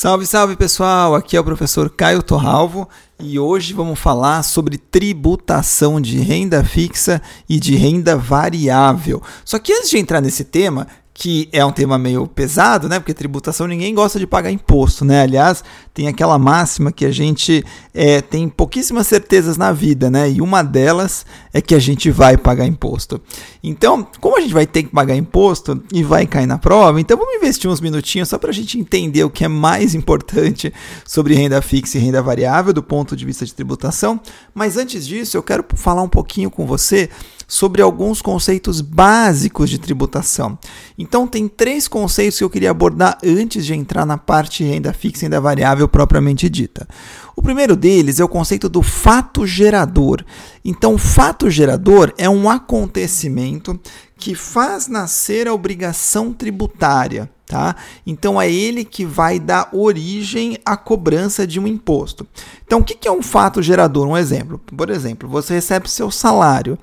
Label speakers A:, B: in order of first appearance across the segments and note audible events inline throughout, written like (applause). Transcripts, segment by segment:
A: Salve, salve pessoal! Aqui é o professor Caio Torralvo e hoje vamos falar sobre tributação de renda fixa e de renda variável. Só que antes de entrar nesse tema, que é um tema meio pesado, né? Porque tributação ninguém gosta de pagar imposto, né? Aliás, tem aquela máxima que a gente é, tem pouquíssimas certezas na vida, né? E uma delas é que a gente vai pagar imposto. Então, como a gente vai ter que pagar imposto e vai cair na prova, então vamos investir uns minutinhos só para a gente entender o que é mais importante sobre renda fixa e renda variável do ponto de vista de tributação. Mas antes disso, eu quero falar um pouquinho com você sobre alguns conceitos básicos de tributação. Então, tem três conceitos que eu queria abordar antes de entrar na parte renda fixa e renda variável propriamente dita. O primeiro deles é o conceito do fato gerador. Então, fato gerador é um acontecimento que faz nascer a obrigação tributária. Tá? Então é ele que vai dar origem à cobrança de um imposto. Então, o que é um fato gerador? Um exemplo. Por exemplo, você recebe seu salário.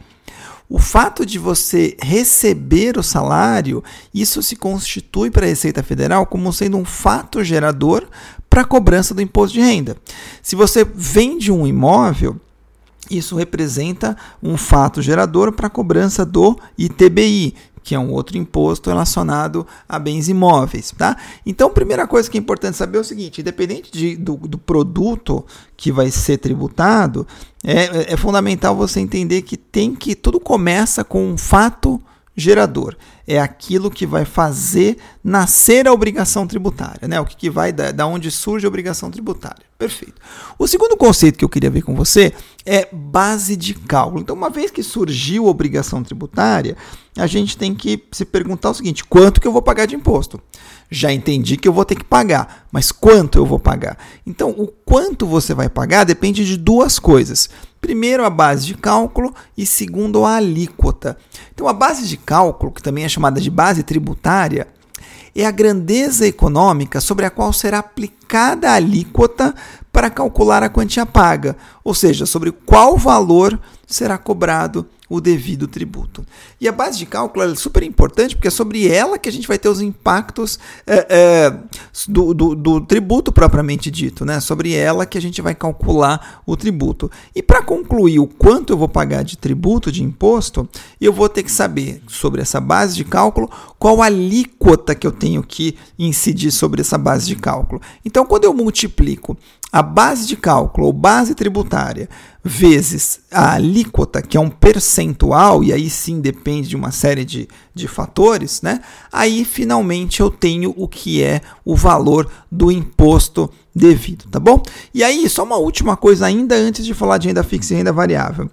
A: O fato de você receber o salário, isso se constitui para a Receita Federal como sendo um fato gerador para a cobrança do imposto de renda. Se você vende um imóvel, isso representa um fato gerador para a cobrança do ITBI, que é um outro imposto relacionado a bens imóveis, tá? Então, primeira coisa que é importante saber é o seguinte: independente de, do, do produto que vai ser tributado, é, é fundamental você entender que tem que tudo começa com um fato gerador. É aquilo que vai fazer nascer a obrigação tributária, né? O que, que vai da, da onde surge a obrigação tributária. Perfeito. O segundo conceito que eu queria ver com você é base de cálculo. Então, uma vez que surgiu a obrigação tributária, a gente tem que se perguntar o seguinte: quanto que eu vou pagar de imposto? Já entendi que eu vou ter que pagar, mas quanto eu vou pagar? Então, o quanto você vai pagar depende de duas coisas. Primeiro, a base de cálculo e segundo, a alíquota. Então, a base de cálculo, que também é chamada de base tributária, é a grandeza econômica sobre a qual será aplicada a alíquota para calcular a quantia paga, ou seja, sobre qual valor será cobrado o devido tributo. E a base de cálculo é super importante porque é sobre ela que a gente vai ter os impactos é, é, do, do, do, tributo propriamente dito, né? Sobre ela que a gente vai calcular o tributo. E para concluir o quanto eu vou pagar de tributo, de imposto, eu vou ter que saber sobre essa base de cálculo qual alíquota que eu tenho que incidir sobre essa base de cálculo. Então, quando eu multiplico a base de cálculo ou base tributária vezes a alíquota, que é um percentual, e aí sim depende de uma série de, de fatores, né? Aí finalmente eu tenho o que é o valor do imposto devido, tá bom? E aí, só uma última coisa ainda antes de falar de renda fixa e renda variável.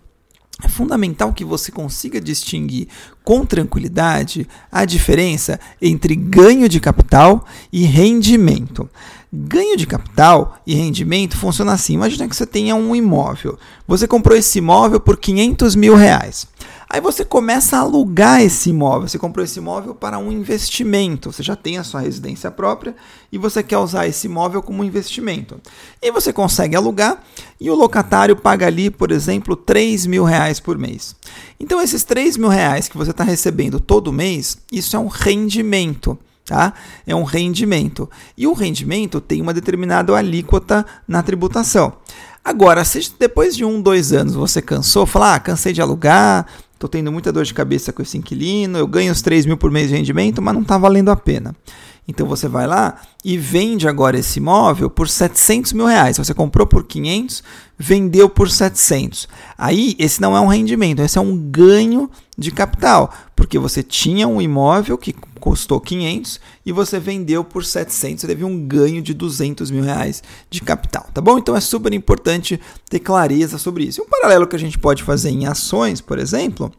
A: É fundamental que você consiga distinguir com tranquilidade a diferença entre ganho de capital e rendimento. Ganho de capital e rendimento funciona assim. Imagina que você tenha um imóvel. Você comprou esse imóvel por 500 mil reais. Aí você começa a alugar esse imóvel. Você comprou esse imóvel para um investimento. Você já tem a sua residência própria e você quer usar esse imóvel como investimento. E você consegue alugar e o locatário paga ali, por exemplo, 3 mil reais por mês. Então, esses 3 mil reais que você está recebendo todo mês, isso é um rendimento tá? É um rendimento. E o rendimento tem uma determinada alíquota na tributação. Agora, se depois de um, dois anos você cansou, falar, ah, cansei de alugar, estou tendo muita dor de cabeça com esse inquilino, eu ganho os 3 mil por mês de rendimento, mas não está valendo a pena. Então você vai lá e vende agora esse imóvel por 700 mil reais. Você comprou por 500, vendeu por 700. Aí esse não é um rendimento, esse é um ganho de capital, porque você tinha um imóvel que custou 500 e você vendeu por 700, você teve um ganho de 200 mil reais de capital, tá bom? Então é super importante ter clareza sobre isso. Um paralelo que a gente pode fazer em ações, por exemplo,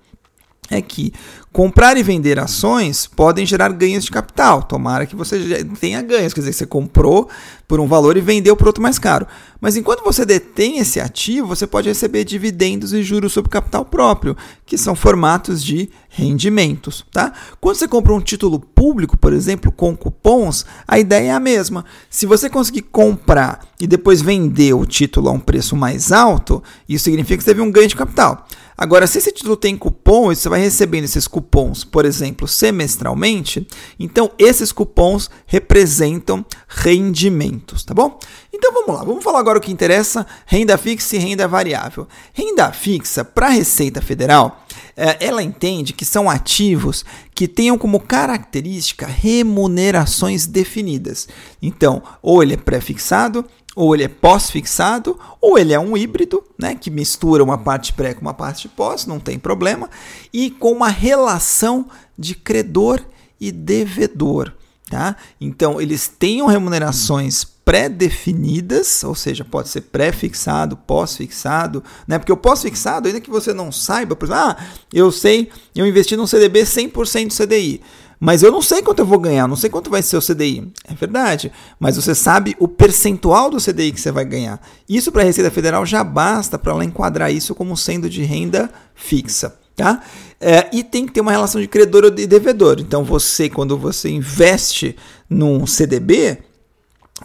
A: é que comprar e vender ações podem gerar ganhos de capital. Tomara que você tenha ganhos, quer dizer, você comprou por um valor e vendeu por outro mais caro. Mas enquanto você detém esse ativo, você pode receber dividendos e juros sobre capital próprio, que são formatos de rendimentos, tá? Quando você compra um título público, por exemplo, com cupons, a ideia é a mesma. Se você conseguir comprar e depois vender o título a um preço mais alto, isso significa que você teve um ganho de capital. Agora, se esse título tem cupom, você vai recebendo esses cupons cupons, por exemplo, semestralmente, então esses cupons representam rendimentos, tá bom? Então vamos lá, vamos falar agora o que interessa: renda fixa e renda variável. Renda fixa para a Receita Federal, é, ela entende que são ativos que tenham como característica remunerações definidas. Então, ou ele é pré-fixado, ou ele é pós-fixado, ou ele é um híbrido, né, que mistura uma parte pré com uma parte pós, não tem problema, e com uma relação de credor e devedor. Tá? Então, eles tenham remunerações pré-definidas, ou seja, pode ser pré-fixado, pós-fixado, né? Porque o pós-fixado, ainda que você não saiba, por exemplo, ah, eu sei, eu investi num CDB 100% CDI, mas eu não sei quanto eu vou ganhar, não sei quanto vai ser o CDI. É verdade, mas você sabe o percentual do CDI que você vai ganhar. Isso para a Receita Federal já basta para ela enquadrar isso como sendo de renda fixa. Tá? É, e tem que ter uma relação de credor e devedor. Então, você, quando você investe num CDB,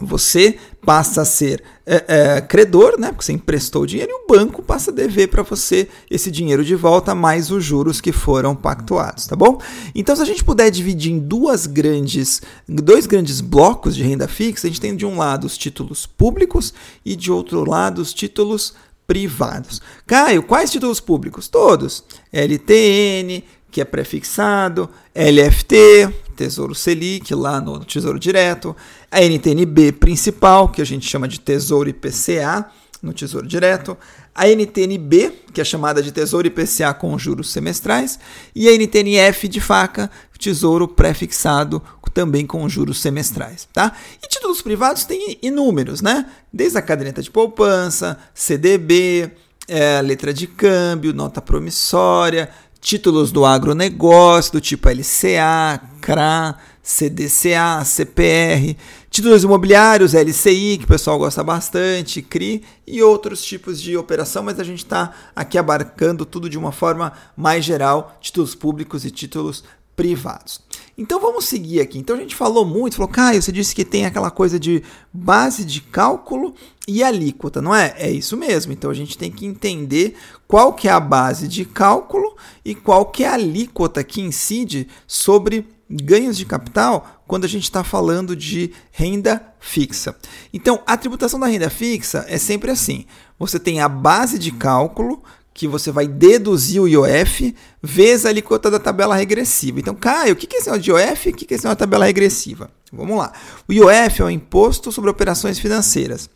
A: você passa a ser é, é, credor, né? Porque você emprestou o dinheiro e o banco passa a dever para você esse dinheiro de volta, mais os juros que foram pactuados, tá bom? Então, se a gente puder dividir em duas grandes, dois grandes blocos de renda fixa, a gente tem de um lado os títulos públicos e de outro lado os títulos privados. Caio, quais títulos públicos? Todos. LTN, que é prefixado, LFT, Tesouro Selic, lá no Tesouro Direto, a NTNB principal, que a gente chama de Tesouro IPCA, no Tesouro Direto, a NTNB, que é chamada de Tesouro IPCA com juros semestrais, e a NTNF de faca, Tesouro pré-fixado também com juros semestrais, tá? E títulos privados tem inúmeros, né? Desde a caderneta de poupança, CDB, é, letra de câmbio, nota promissória, títulos do agronegócio, do tipo LCA, CRA, CDCA, CPR, títulos imobiliários, LCI, que o pessoal gosta bastante, CRI e outros tipos de operação, mas a gente está aqui abarcando tudo de uma forma mais geral, títulos públicos e títulos privados. Então vamos seguir aqui. Então a gente falou muito, falou, Caio, você disse que tem aquela coisa de base de cálculo e alíquota, não é? É isso mesmo. Então a gente tem que entender qual que é a base de cálculo e qual que é a alíquota que incide sobre ganhos de capital quando a gente está falando de renda fixa. Então, a tributação da renda fixa é sempre assim: você tem a base de cálculo, que você vai deduzir o IOF vezes a alíquota da tabela regressiva. Então, Caio, o que é esse de IOF o que é esse tabela regressiva? Vamos lá. O IOF é o Imposto sobre Operações Financeiras.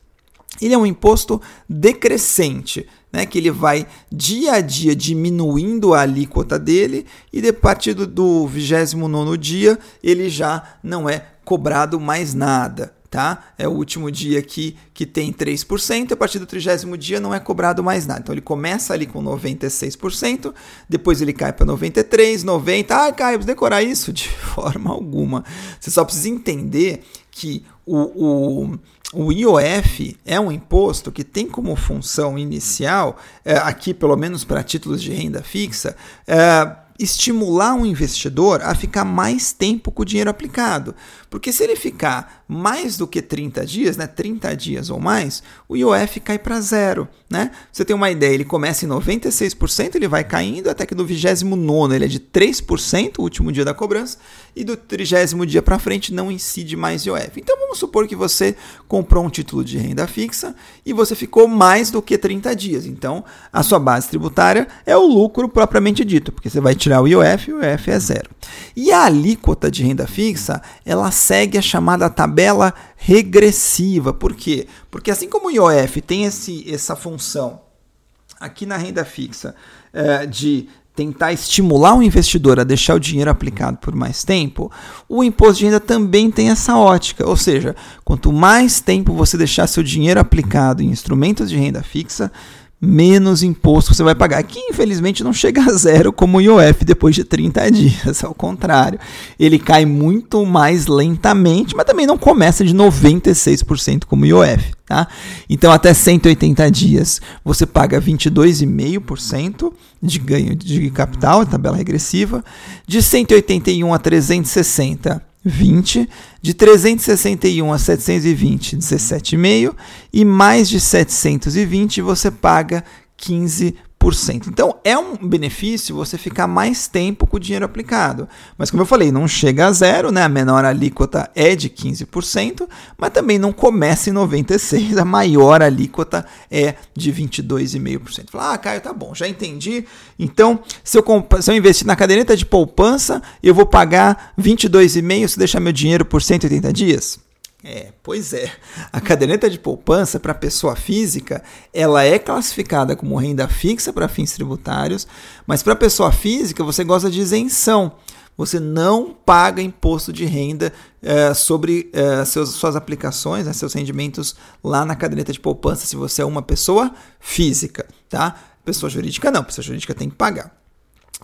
A: Ele é um imposto decrescente, né, que ele vai dia a dia diminuindo a alíquota dele e a partir do, do 29 dia ele já não é cobrado mais nada tá? É o último dia aqui que tem 3%, a partir do trigésimo dia não é cobrado mais nada. Então ele começa ali com 96%, depois ele cai para 93, 90. Ah, Caio, decorar isso (laughs) de forma alguma. Você só precisa entender que o, o, o IOF é um imposto que tem como função inicial, é, aqui pelo menos para títulos de renda fixa, é, estimular um investidor a ficar mais tempo com o dinheiro aplicado. Porque se ele ficar mais do que 30 dias, né, 30 dias ou mais, o IOF cai para zero. Né? Você tem uma ideia, ele começa em 96%, ele vai caindo até que no 29 ele é de 3%, o último dia da cobrança, e do 30 dia para frente não incide mais IOF. Então vamos supor que você comprou um título de renda fixa e você ficou mais do que 30 dias. Então a sua base tributária é o lucro propriamente dito, porque você vai tirar o IOF e o IOF é zero. E a alíquota de renda fixa, ela segue a chamada tabela regressiva. Por quê? Porque assim como o IOF tem esse, essa função aqui na renda fixa é, de tentar estimular o investidor a deixar o dinheiro aplicado por mais tempo, o imposto de renda também tem essa ótica. Ou seja, quanto mais tempo você deixar seu dinheiro aplicado em instrumentos de renda fixa, menos imposto você vai pagar, que infelizmente não chega a zero como o IOF depois de 30 (laughs) dias, ao contrário. Ele cai muito mais lentamente, mas também não começa de 96% como o IOF, tá? Então até 180 dias você paga 22,5% de ganho de capital, tabela regressiva, de 181 a 360 20, de 361 a 720, 17,5 e mais de 720 você paga 15%. Então é um benefício você ficar mais tempo com o dinheiro aplicado. Mas como eu falei, não chega a zero, né? A menor alíquota é de 15%, mas também não começa em 96%, a maior alíquota é de 22,5%. Falar, ah, Caio, tá bom, já entendi. Então, se eu, se eu investir na caderneta de poupança, eu vou pagar 22,5% se deixar meu dinheiro por 180 dias? É, pois é. A caderneta de poupança para pessoa física, ela é classificada como renda fixa para fins tributários, mas para pessoa física você gosta de isenção. Você não paga imposto de renda é, sobre é, seus, suas aplicações, né, seus rendimentos lá na caderneta de poupança, se você é uma pessoa física, tá? Pessoa jurídica não, pessoa jurídica tem que pagar.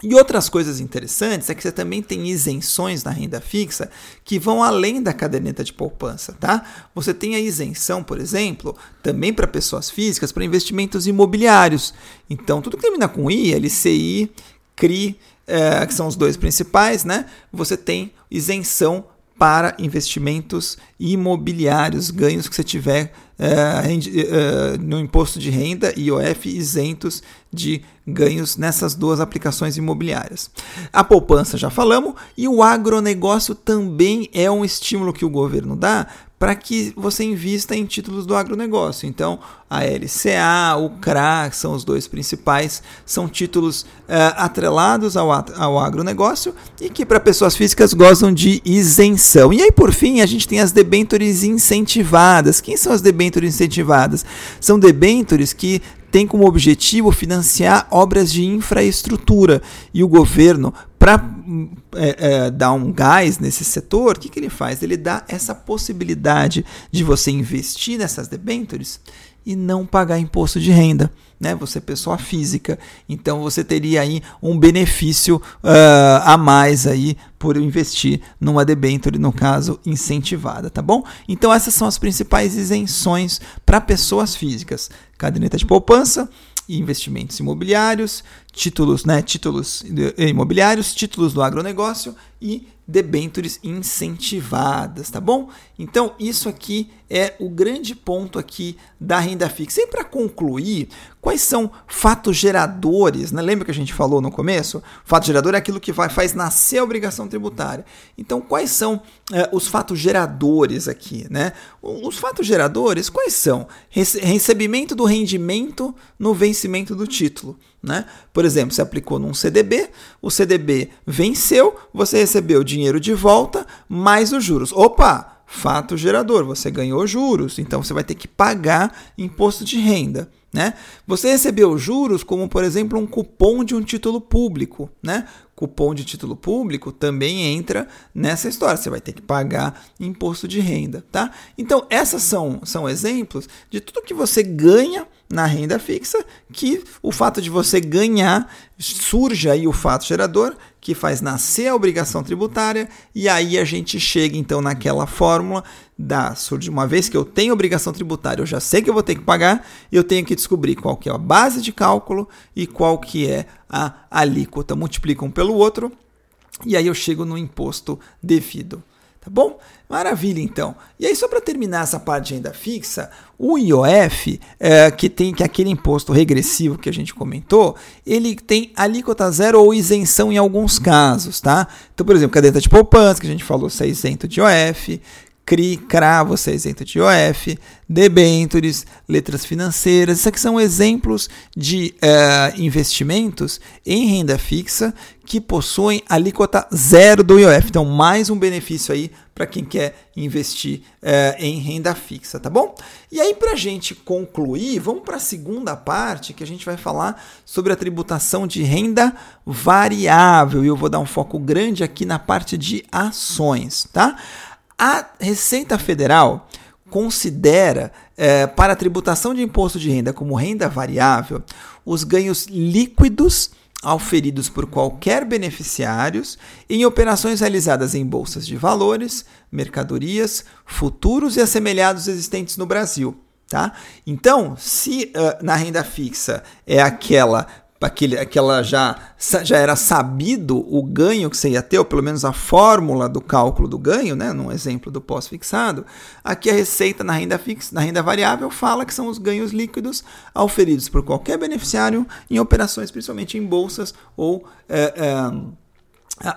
A: E outras coisas interessantes é que você também tem isenções na renda fixa que vão além da caderneta de poupança, tá? Você tem a isenção, por exemplo, também para pessoas físicas, para investimentos imobiliários. Então, tudo que termina com I, LCI, CRI, é, que são os dois principais, né? Você tem isenção para investimentos imobiliários, ganhos que você tiver uh, no imposto de renda, IOF, isentos de ganhos nessas duas aplicações imobiliárias. A poupança já falamos, e o agronegócio também é um estímulo que o governo dá para que você invista em títulos do agronegócio. Então, a LCA, o CRA, que são os dois principais, são títulos uh, atrelados ao, ao agronegócio e que para pessoas físicas gozam de isenção. E aí, por fim, a gente tem as debêntures incentivadas. Quem são as debêntures incentivadas? São debêntures que tem como objetivo financiar obras de infraestrutura e o governo para é, é, dar um gás nesse setor, o que, que ele faz? Ele dá essa possibilidade de você investir nessas debêntures e não pagar imposto de renda. Né? Você é pessoa física, então você teria aí um benefício uh, a mais aí por investir numa debenture, no caso, incentivada, tá bom? Então essas são as principais isenções para pessoas físicas. Caderneta de poupança, investimentos imobiliários, títulos, né, títulos imobiliários, títulos do agronegócio e debêntures incentivadas, tá bom? Então, isso aqui é o grande ponto aqui da renda fixa. E para concluir, quais são fatos geradores? Né? Lembra que a gente falou no começo? Fato gerador é aquilo que vai, faz nascer a obrigação tributária. Então, quais são é, os fatos geradores aqui? Né? Os fatos geradores, quais são? Recebimento do rendimento no vencimento do título. Né? Por exemplo, você aplicou num CDB, o CDB venceu, você recebeu dinheiro de volta, mais os juros. Opa! Fato gerador, você ganhou juros, então você vai ter que pagar imposto de renda. Né? Você recebeu juros como, por exemplo, um cupom de um título público. Né? Cupom de título público também entra nessa história. Você vai ter que pagar imposto de renda. Tá? Então, essas são, são exemplos de tudo que você ganha na renda fixa, que o fato de você ganhar surge aí o fato gerador que faz nascer a obrigação tributária e aí a gente chega então naquela fórmula da surge uma vez que eu tenho obrigação tributária, eu já sei que eu vou ter que pagar, eu tenho que descobrir qual que é a base de cálculo e qual que é a alíquota, multiplico um pelo outro e aí eu chego no imposto devido. Tá bom? Maravilha, então. E aí, só para terminar essa parte de renda fixa, o IOF, é, que tem que é aquele imposto regressivo que a gente comentou, ele tem alíquota zero ou isenção em alguns casos, tá? Então, por exemplo, cadeta de poupança, que a gente falou, se é isento de IOF, CRI, CRA, você é isento de IOF, debêntures, letras financeiras. Isso aqui são exemplos de uh, investimentos em renda fixa que possuem alíquota zero do IOF. Então, mais um benefício aí para quem quer investir uh, em renda fixa, tá bom? E aí, para a gente concluir, vamos para a segunda parte que a gente vai falar sobre a tributação de renda variável. E eu vou dar um foco grande aqui na parte de ações, tá? A Receita Federal considera é, para a tributação de imposto de renda como renda variável os ganhos líquidos auferidos por qualquer beneficiários em operações realizadas em bolsas de valores, mercadorias, futuros e assemelhados existentes no Brasil. Tá? Então, se uh, na renda fixa é aquela aquele, aquela já, já era sabido o ganho que você ia ter, ou pelo menos a fórmula do cálculo do ganho, né, num exemplo do pós-fixado, aqui a receita na renda fixa, na renda variável fala que são os ganhos líquidos auferidos por qualquer beneficiário em operações, principalmente em bolsas ou é, é,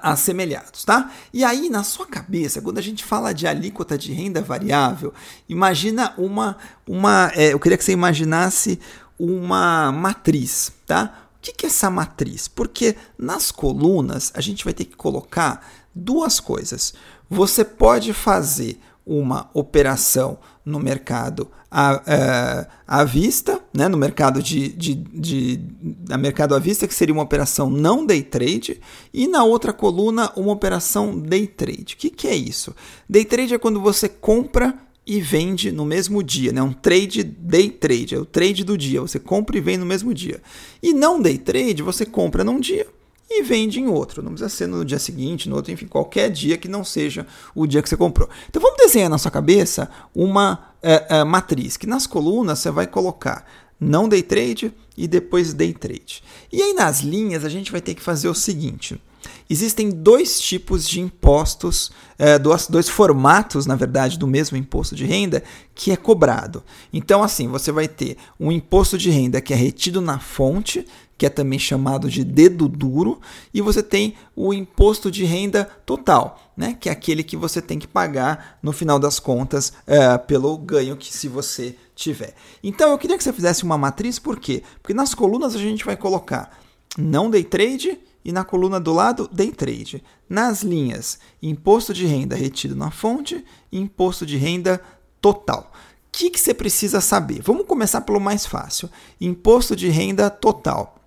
A: assemelhados, tá? E aí, na sua cabeça, quando a gente fala de alíquota de renda variável, imagina uma, uma, é, eu queria que você imaginasse uma matriz, tá? O que, que é essa matriz? Porque nas colunas a gente vai ter que colocar duas coisas. Você pode fazer uma operação no mercado à, é, à vista, né, no mercado de, de, de, de mercado à vista, que seria uma operação não day trade, e na outra coluna uma operação day trade. O que, que é isso? Day trade é quando você compra e vende no mesmo dia, né? Um trade day trade, é o trade do dia, você compra e vende no mesmo dia. E não day trade, você compra num dia e vende em outro. Não precisa ser no dia seguinte, no outro, enfim, qualquer dia que não seja o dia que você comprou. Então vamos desenhar na sua cabeça uma é, é, matriz que nas colunas você vai colocar não day trade e depois day trade. E aí nas linhas a gente vai ter que fazer o seguinte. Existem dois tipos de impostos, é, dois, dois formatos, na verdade, do mesmo imposto de renda que é cobrado. Então, assim, você vai ter um imposto de renda que é retido na fonte, que é também chamado de dedo duro, e você tem o imposto de renda total, né, que é aquele que você tem que pagar no final das contas é, pelo ganho que se você tiver. Então eu queria que você fizesse uma matriz, por quê? Porque nas colunas a gente vai colocar não day trade e na coluna do lado day trade. Nas linhas imposto de renda retido na fonte e imposto de renda total. O que, que você precisa saber? Vamos começar pelo mais fácil: imposto de renda total.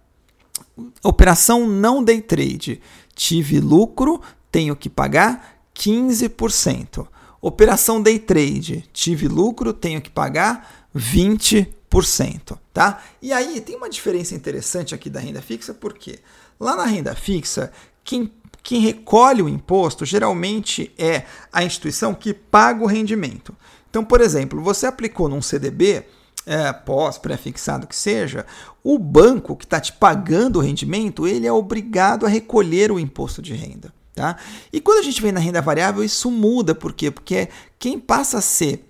A: Operação não day trade. Tive lucro, tenho que pagar 15%. Operação day trade. Tive lucro, tenho que pagar 20%, tá? E aí tem uma diferença interessante aqui da renda fixa, porque lá na renda fixa, quem quem recolhe o imposto geralmente é a instituição que paga o rendimento. Então, por exemplo, você aplicou num CDB, é, pós, pré-fixado que seja, o banco que está te pagando o rendimento, ele é obrigado a recolher o imposto de renda. Tá? E quando a gente vem na renda variável, isso muda. Por quê? Porque quem passa a ser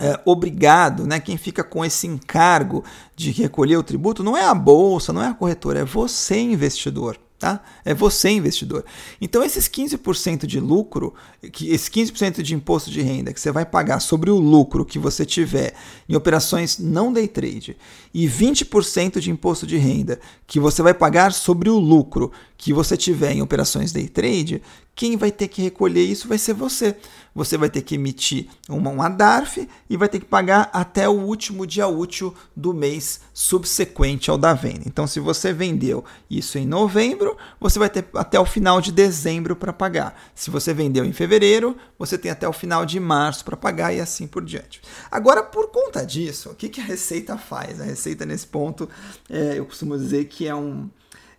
A: é, obrigado, né, quem fica com esse encargo de recolher o tributo, não é a bolsa, não é a corretora, é você, investidor. Tá? É você investidor. Então esses 15% de lucro, que esse 15% de imposto de renda que você vai pagar sobre o lucro que você tiver em operações não day trade e 20% de imposto de renda que você vai pagar sobre o lucro que você tiver em operações day trade, quem vai ter que recolher isso vai ser você. Você vai ter que emitir uma, uma DARF e vai ter que pagar até o último dia útil do mês subsequente ao da venda. Então, se você vendeu isso em novembro, você vai ter até o final de dezembro para pagar. Se você vendeu em fevereiro, você tem até o final de março para pagar e assim por diante. Agora, por conta disso, o que, que a Receita faz? A Receita, nesse ponto, é, eu costumo dizer que é um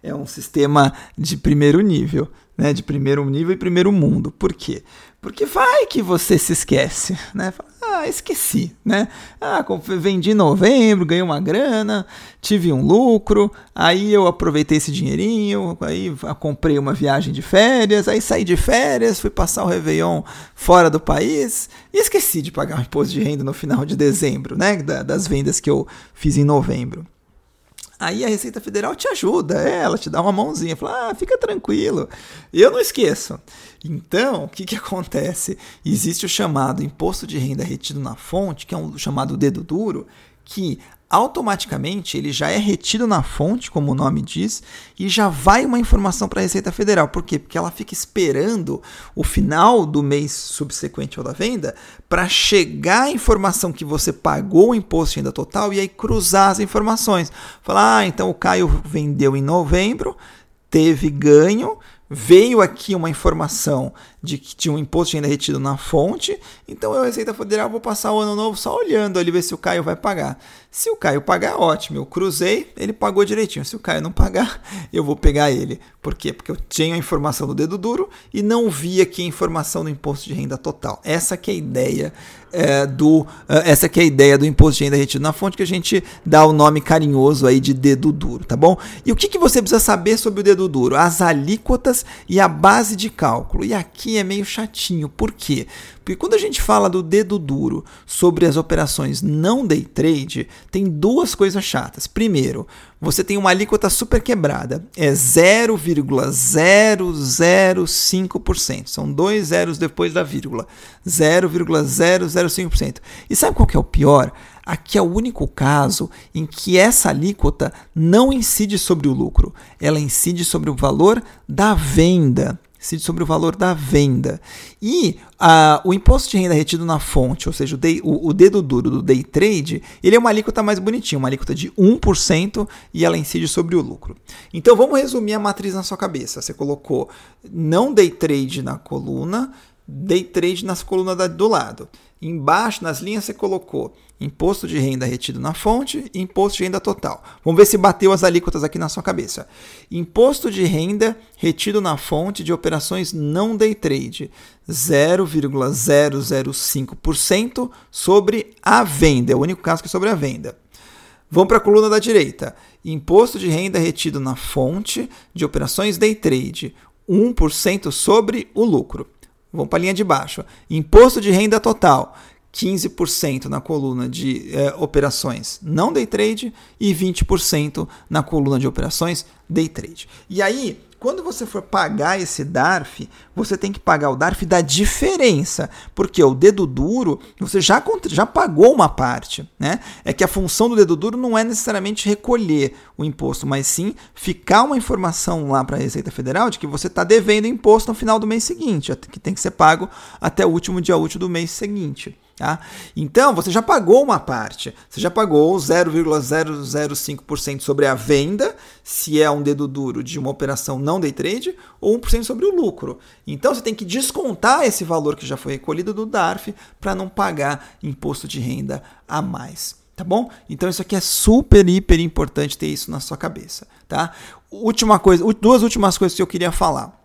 A: é um sistema de primeiro nível, né? De primeiro nível e primeiro mundo. Por quê? Porque vai que você se esquece, né? ah, esqueci, né? Ah, vendi em novembro, ganhei uma grana, tive um lucro, aí eu aproveitei esse dinheirinho, aí comprei uma viagem de férias, aí saí de férias, fui passar o Réveillon fora do país e esqueci de pagar o imposto de renda no final de dezembro, né? Das vendas que eu fiz em novembro. Aí a Receita Federal te ajuda, é, ela te dá uma mãozinha, fala, ah, fica tranquilo, eu não esqueço. Então, o que, que acontece? Existe o chamado imposto de renda retido na fonte, que é um chamado dedo duro, que automaticamente ele já é retido na fonte, como o nome diz, e já vai uma informação para a Receita Federal. Por quê? Porque ela fica esperando o final do mês subsequente ao da venda para chegar a informação que você pagou o imposto de renda total e aí cruzar as informações. Falar, ah, então o Caio vendeu em novembro, teve ganho, veio aqui uma informação de que tinha um imposto de renda retido na fonte, então eu, Receita Federal, vou passar o ano novo só olhando ali, ver se o Caio vai pagar. Se o Caio pagar, ótimo, eu cruzei, ele pagou direitinho. Se o Caio não pagar, (laughs) eu vou pegar ele. Por quê? Porque eu tinha a informação do dedo duro e não vi aqui a informação do imposto de renda total. Essa que é a ideia é, do, é, essa que é a ideia do imposto de renda retido na fonte, que a gente dá o nome carinhoso aí de dedo duro, tá bom? E o que, que você precisa saber sobre o dedo duro? As alíquotas e a base de cálculo. E aqui é meio chatinho, por quê? Porque quando a gente fala do dedo duro sobre as operações não day trade, tem duas coisas chatas. Primeiro, você tem uma alíquota super quebrada, é 0,005%. São dois zeros depois da vírgula. 0,005%. E sabe qual que é o pior? Aqui é o único caso em que essa alíquota não incide sobre o lucro, ela incide sobre o valor da venda incide sobre o valor da venda. E a, o imposto de renda retido na fonte, ou seja, o, day, o, o, dedo duro do day trade, ele é uma alíquota mais bonitinha, uma alíquota de 1% e ela incide sobre o lucro. Então vamos resumir a matriz na sua cabeça. Você colocou não day trade na coluna, day trade nas colunas do lado. Embaixo, nas linhas, você colocou imposto de renda retido na fonte e imposto de renda total. Vamos ver se bateu as alíquotas aqui na sua cabeça. Imposto de renda retido na fonte de operações não day trade, 0,005% sobre a venda. É o único caso que é sobre a venda. Vamos para a coluna da direita. Imposto de renda retido na fonte de operações day trade, 1% sobre o lucro. Vamos para a linha de baixo. Imposto de renda total, 15% na coluna de eh, operações não day trade e 20% na coluna de operações day trade. E aí, quando você for pagar esse DARF, você tem que pagar o DARF da diferença, porque o dedo duro, você já, já pagou uma parte. Né? É que a função do dedo duro não é necessariamente recolher o imposto, mas sim ficar uma informação lá para a Receita Federal de que você está devendo imposto no final do mês seguinte, que tem que ser pago até o último dia útil do mês seguinte. Tá? Então, você já pagou uma parte. Você já pagou 0,005% sobre a venda, se é um dedo duro de uma operação não day trade, ou 1% sobre o lucro. Então, você tem que descontar esse valor que já foi recolhido do DARF para não pagar imposto de renda a mais. Tá bom? Então, isso aqui é super, hiper importante ter isso na sua cabeça. Tá? Última coisa, duas últimas coisas que eu queria falar.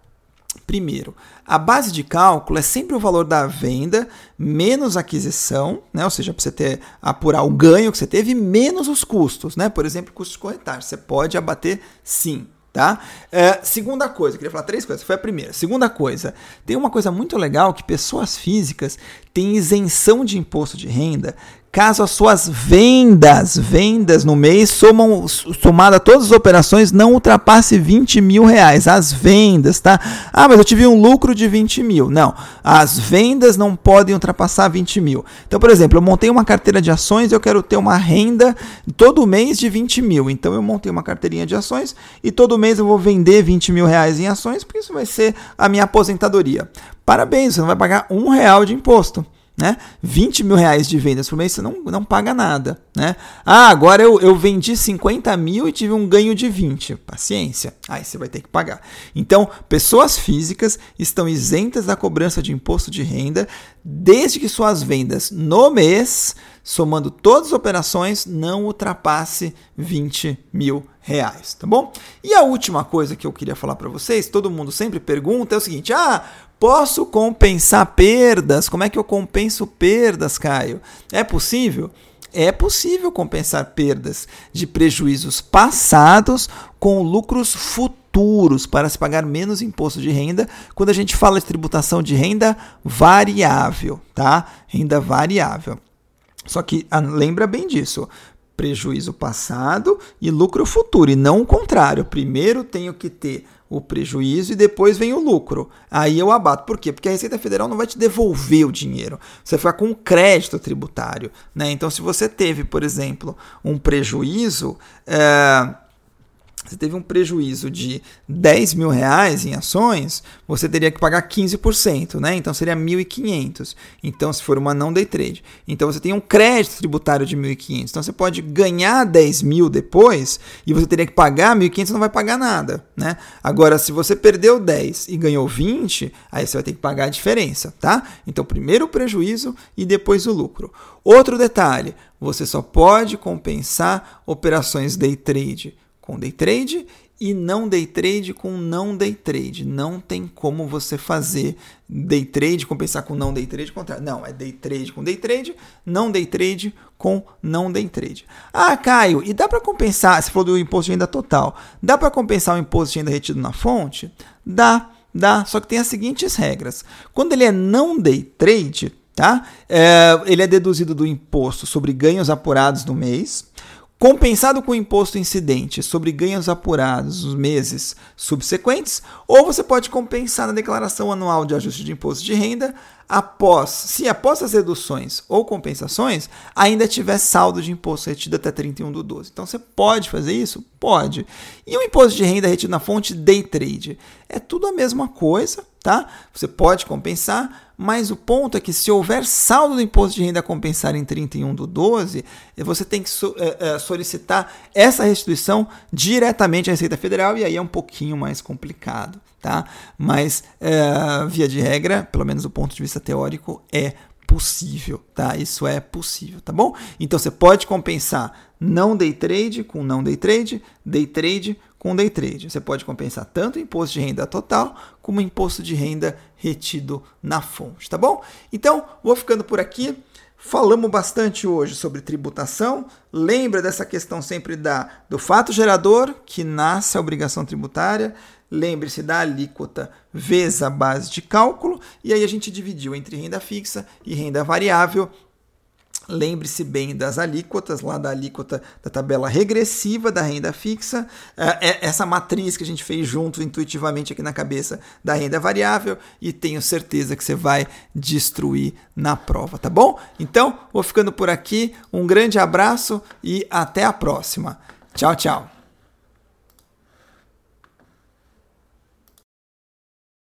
A: Primeiro, a base de cálculo é sempre o valor da venda menos aquisição, né? ou seja, para você ter, apurar o ganho que você teve menos os custos. Né? Por exemplo, custos corretários. Você pode abater sim. Tá? É, segunda coisa, eu queria falar três coisas. Foi a primeira. Segunda coisa, tem uma coisa muito legal que pessoas físicas têm isenção de imposto de renda caso as suas vendas, vendas no mês, somam, somada todas as operações, não ultrapasse 20 mil reais. As vendas, tá? Ah, mas eu tive um lucro de 20 mil. Não, as vendas não podem ultrapassar 20 mil. Então, por exemplo, eu montei uma carteira de ações eu quero ter uma renda todo mês de 20 mil. Então, eu montei uma carteirinha de ações e todo mês eu vou vender 20 mil reais em ações, porque isso vai ser a minha aposentadoria. Parabéns, você não vai pagar um real de imposto né? 20 mil reais de vendas por mês, você não, não paga nada, né? Ah, agora eu, eu vendi 50 mil e tive um ganho de 20. Paciência, aí você vai ter que pagar. Então, pessoas físicas estão isentas da cobrança de imposto de renda desde que suas vendas no mês, somando todas as operações, não ultrapasse 20 mil reais, tá bom? E a última coisa que eu queria falar para vocês, todo mundo sempre pergunta é o seguinte: ah, Posso compensar perdas? Como é que eu compenso perdas, Caio? É possível? É possível compensar perdas de prejuízos passados com lucros futuros para se pagar menos imposto de renda quando a gente fala de tributação de renda variável, tá? Renda variável. Só que ah, lembra bem disso prejuízo passado e lucro futuro, e não o contrário. Primeiro tenho que ter o prejuízo e depois vem o lucro. Aí eu abato. Por quê? Porque a Receita Federal não vai te devolver o dinheiro. Você vai ficar com crédito tributário. Né? Então, se você teve, por exemplo, um prejuízo. É você teve um prejuízo de 10 mil reais em ações, você teria que pagar 15%, né? Então seria 1.500. Então, se for uma não day trade. Então você tem um crédito tributário de 1.500. Então você pode ganhar 10 mil depois e você teria que pagar 1.500, você não vai pagar nada, né? Agora, se você perdeu 10 e ganhou 20, aí você vai ter que pagar a diferença, tá? Então, primeiro o prejuízo e depois o lucro. Outro detalhe, você só pode compensar operações day trade com day trade e não day trade com não day trade. Não tem como você fazer day trade compensar com não day trade contrário. Não, é day trade com day trade, não day trade com não day trade. Ah, Caio, e dá para compensar, você falou do imposto de renda total, dá para compensar o imposto de renda retido na fonte? Dá, dá, só que tem as seguintes regras. Quando ele é não day trade, tá? É, ele é deduzido do imposto sobre ganhos apurados no mês compensado com imposto incidente sobre ganhos apurados nos meses subsequentes, ou você pode compensar na declaração anual de ajuste de imposto de renda após, se após as reduções ou compensações ainda tiver saldo de imposto retido até 31 do 12. Então você pode fazer isso? Pode. E o imposto de renda retido na fonte day trade? É tudo a mesma coisa, tá? Você pode compensar, mas o ponto é que se houver saldo do imposto de renda a compensar em 31 do 12, você tem que é, é, solicitar essa restituição diretamente à Receita Federal e aí é um pouquinho mais complicado, tá? Mas, é, via de regra, pelo menos do ponto de vista teórico, é possível, tá? Isso é possível, tá bom? Então você pode compensar não day trade com não day trade, day trade com day trade. Você pode compensar tanto o imposto de renda total como o imposto de renda retido na fonte, tá bom? Então, vou ficando por aqui. Falamos bastante hoje sobre tributação. Lembra dessa questão sempre da do fato gerador que nasce a obrigação tributária. Lembre-se da alíquota vezes a base de cálculo. E aí a gente dividiu entre renda fixa e renda variável Lembre-se bem das alíquotas, lá da alíquota da tabela regressiva da renda fixa, é, é essa matriz que a gente fez junto intuitivamente aqui na cabeça da renda variável, e tenho certeza que você vai destruir na prova, tá bom? Então, vou ficando por aqui, um grande abraço e até a próxima. Tchau, tchau.